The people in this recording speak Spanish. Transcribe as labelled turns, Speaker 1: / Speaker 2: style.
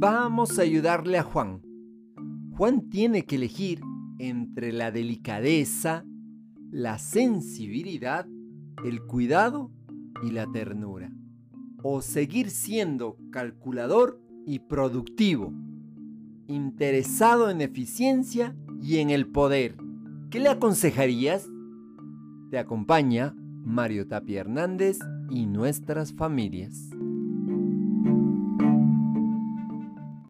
Speaker 1: Vamos a ayudarle a Juan. Juan tiene que elegir entre la delicadeza, la sensibilidad, el cuidado y la ternura. O seguir siendo calculador y productivo, interesado en eficiencia y en el poder. ¿Qué le aconsejarías? Te acompaña Mario Tapia Hernández y nuestras familias.